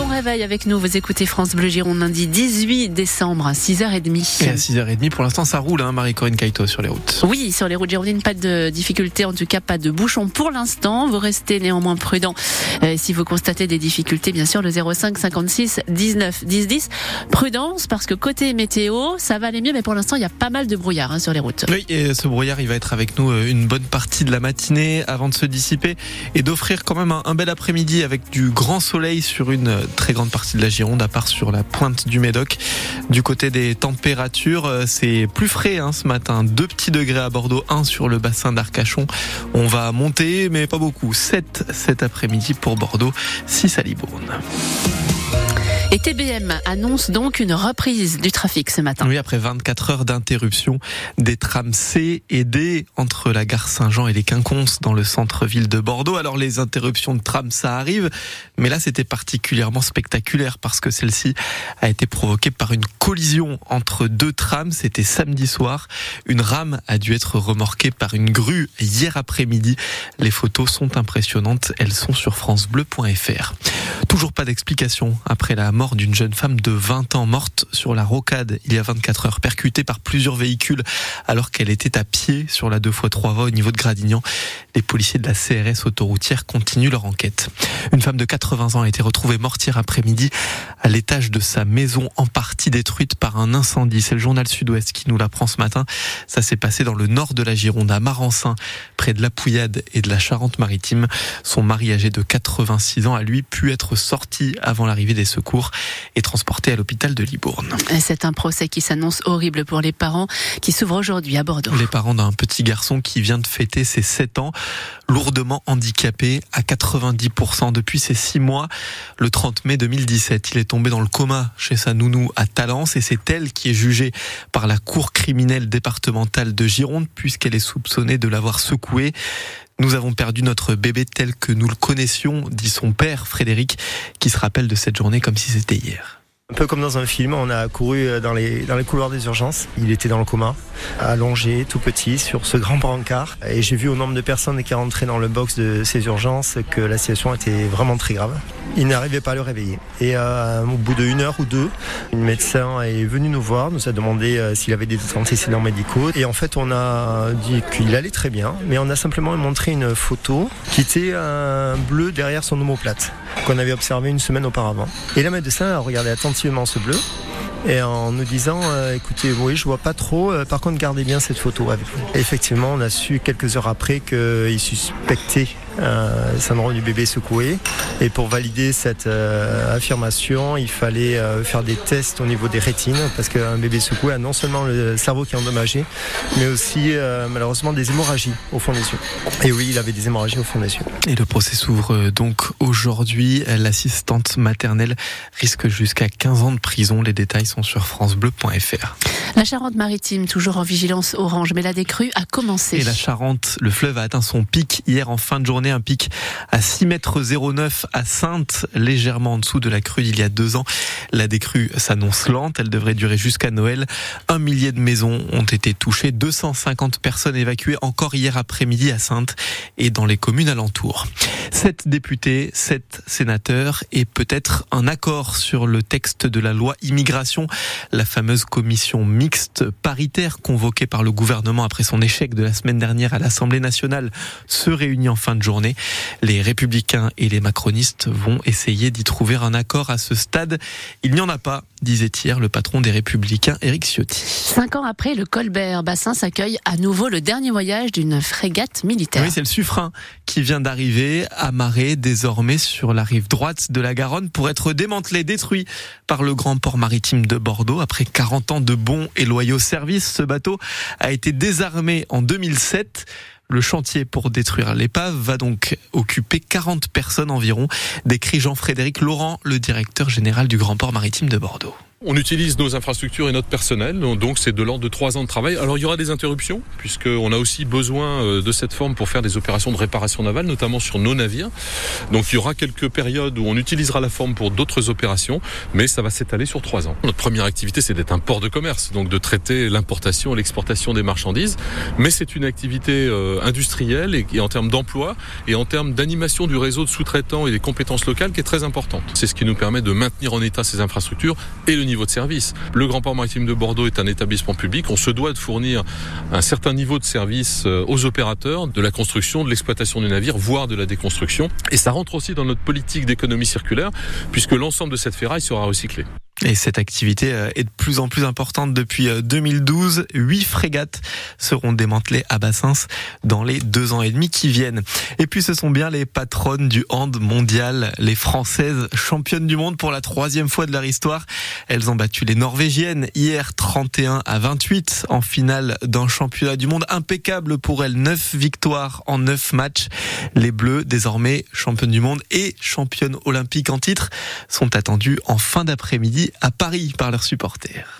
bon réveil avec nous. Vous écoutez France Bleu Gironde lundi 18 décembre à 6h30. Et à 6h30, pour l'instant, ça roule, hein, Marie-Corinne Caïto, sur les routes. Oui, sur les routes girondines, pas de difficultés, en tout cas pas de bouchons pour l'instant. Vous restez néanmoins prudent. Euh, si vous constatez des difficultés, bien sûr, le 05 56 19 10 10. Prudence, parce que côté météo, ça va aller mieux, mais pour l'instant, il y a pas mal de brouillard hein, sur les routes. Oui, et ce brouillard, il va être avec nous euh, une bonne partie de la matinée avant de se dissiper et d'offrir quand même un, un bel après-midi avec du grand soleil sur une très grande partie de la Gironde, à part sur la pointe du Médoc. Du côté des températures, euh, c'est plus frais hein, ce matin. 2 petits degrés à Bordeaux, 1 sur le bassin d'Arcachon. On va monter, mais pas beaucoup. 7 cet après-midi pour Bordeaux, 6 à Libourne. Et TBM annonce donc une reprise du trafic ce matin. Oui, après 24 heures d'interruption des trams C et D entre la gare Saint-Jean et les Quinconces dans le centre-ville de Bordeaux. Alors les interruptions de tram, ça arrive, mais là c'était particulièrement spectaculaire parce que celle-ci a été provoquée par une collision entre deux trams. C'était samedi soir. Une rame a dû être remorquée par une grue hier après-midi. Les photos sont impressionnantes. Elles sont sur francebleu.fr. Toujours pas d'explication après la mort d'une jeune femme de 20 ans morte sur la rocade il y a 24 heures, percutée par plusieurs véhicules alors qu'elle était à pied sur la 2x3 voies au niveau de Gradignan. Les policiers de la CRS autoroutière continuent leur enquête. Une femme de 80 ans a été retrouvée morte hier après-midi à l'étage de sa maison en partie détruite par un incendie. C'est le journal Sud-Ouest qui nous l'apprend ce matin. Ça s'est passé dans le nord de la Gironde, à Marensin, près de la Pouillade et de la Charente-Maritime. Son mari âgé de 86 ans a lui pu être sorti avant l'arrivée des secours et transporté à l'hôpital de Libourne. C'est un procès qui s'annonce horrible pour les parents qui s'ouvre aujourd'hui à Bordeaux. Les parents d'un petit garçon qui vient de fêter ses 7 ans, lourdement handicapé à 90% depuis ses 6 mois. Le 30 mai 2017, il est tombé dans le coma chez sa nounou à Talence et c'est elle qui est jugée par la cour criminelle départementale de Gironde puisqu'elle est soupçonnée de l'avoir secoué. Nous avons perdu notre bébé tel que nous le connaissions, dit son père Frédéric, qui se rappelle de cette journée comme si c'était hier. Un peu comme dans un film, on a couru dans les, dans les couloirs des urgences. Il était dans le coma, allongé, tout petit, sur ce grand brancard. Et j'ai vu au nombre de personnes qui rentraient dans le box de ces urgences que la situation était vraiment très grave. Il n'arrivait pas à le réveiller. Et euh, au bout d'une heure ou deux, une médecin est venue nous voir, nous a demandé euh, s'il avait des antécédents médicaux. Et en fait, on a dit qu'il allait très bien, mais on a simplement montré une photo qui était un bleu derrière son omoplate, qu'on avait observé une semaine auparavant. Et la médecin a regardé attentivement ce bleu. Et en nous disant euh, écoutez oui je vois pas trop euh, par contre gardez bien cette photo avec vous. Effectivement on a su quelques heures après qu'il suspectait euh, syndrome du bébé secoué. Et pour valider cette euh, affirmation, il fallait euh, faire des tests au niveau des rétines, parce qu'un bébé secoué a non seulement le cerveau qui est endommagé, mais aussi euh, malheureusement des hémorragies au fond des yeux. Et oui, il avait des hémorragies au fond des yeux. Et le procès s'ouvre donc aujourd'hui. L'assistante maternelle risque jusqu'à 15 ans de prison. Les détails sont sur francebleu.fr. La Charente-Maritime, toujours en vigilance orange, mais la décrue a commencé. Et la Charente, le fleuve a atteint son pic hier en fin de journée, un pic à 6 mètres 09 à Sainte, légèrement en dessous de la crue d'il y a deux ans. La décrue s'annonce lente, elle devrait durer jusqu'à Noël. Un millier de maisons ont été touchées, 250 personnes évacuées encore hier après-midi à Sainte et dans les communes alentours. Sept députés, sept sénateurs et peut-être un accord sur le texte de la loi immigration, la fameuse commission mixte paritaire convoquée par le gouvernement après son échec de la semaine dernière à l'Assemblée nationale se réunit en fin de journée. Les républicains et les macronistes vont essayer d'y trouver un accord à ce stade. Il n'y en a pas, disait hier le patron des républicains, Éric Ciotti. Cinq ans après, le Colbert Bassin s'accueille à nouveau le dernier voyage d'une frégate militaire. Oui, c'est le Suffren qui vient d'arriver, amarré désormais sur la rive droite de la Garonne pour être démantelé, détruit par le grand port maritime de Bordeaux. Après 40 ans de bons et loyaux services, ce bateau a été désarmé en 2007. Le chantier pour détruire l'épave va donc occuper 40 personnes environ, décrit Jean-Frédéric Laurent, le directeur général du Grand Port Maritime de Bordeaux. On utilise nos infrastructures et notre personnel, donc c'est de l'ordre de trois ans de travail. Alors il y aura des interruptions, puisqu'on a aussi besoin euh, de cette forme pour faire des opérations de réparation navale, notamment sur nos navires. Donc il y aura quelques périodes où on utilisera la forme pour d'autres opérations, mais ça va s'étaler sur trois ans. Notre première activité, c'est d'être un port de commerce, donc de traiter l'importation et l'exportation des marchandises, mais c'est une activité euh, industrielle et, en termes d'emploi et en termes d'animation du réseau de sous-traitants et des compétences locales qui est très importante. C'est ce qui nous permet de maintenir en état ces infrastructures et le Le Grand Port Maritime de Bordeaux est un établissement public. On se doit de fournir un certain niveau de service euh, aux opérateurs de la construction, de l'exploitation du navire, voire de la déconstruction. Et ça rentre aussi dans notre politique d'économie circulaire, puisque l'ensemble de cette ferraille sera recyclé. Et cette activité euh, est de plus en plus importante depuis 2012. Euh, Huit frégates seront démantelées à Bassins dans les deux ans et demi qui viennent. Et puis ce sont bien les patronnes du hand mondial, les Françaises championnes du monde pour la troisième fois de leur histoire. Elles ont battu les Norvégiennes hier 31 à 28 en finale d'un championnat du monde impeccable pour elles. Neuf victoires en neuf matchs. Les Bleus, désormais championnes du monde et championnes olympiques en titre, sont attendues en fin d'après-midi à Paris par leurs supporters.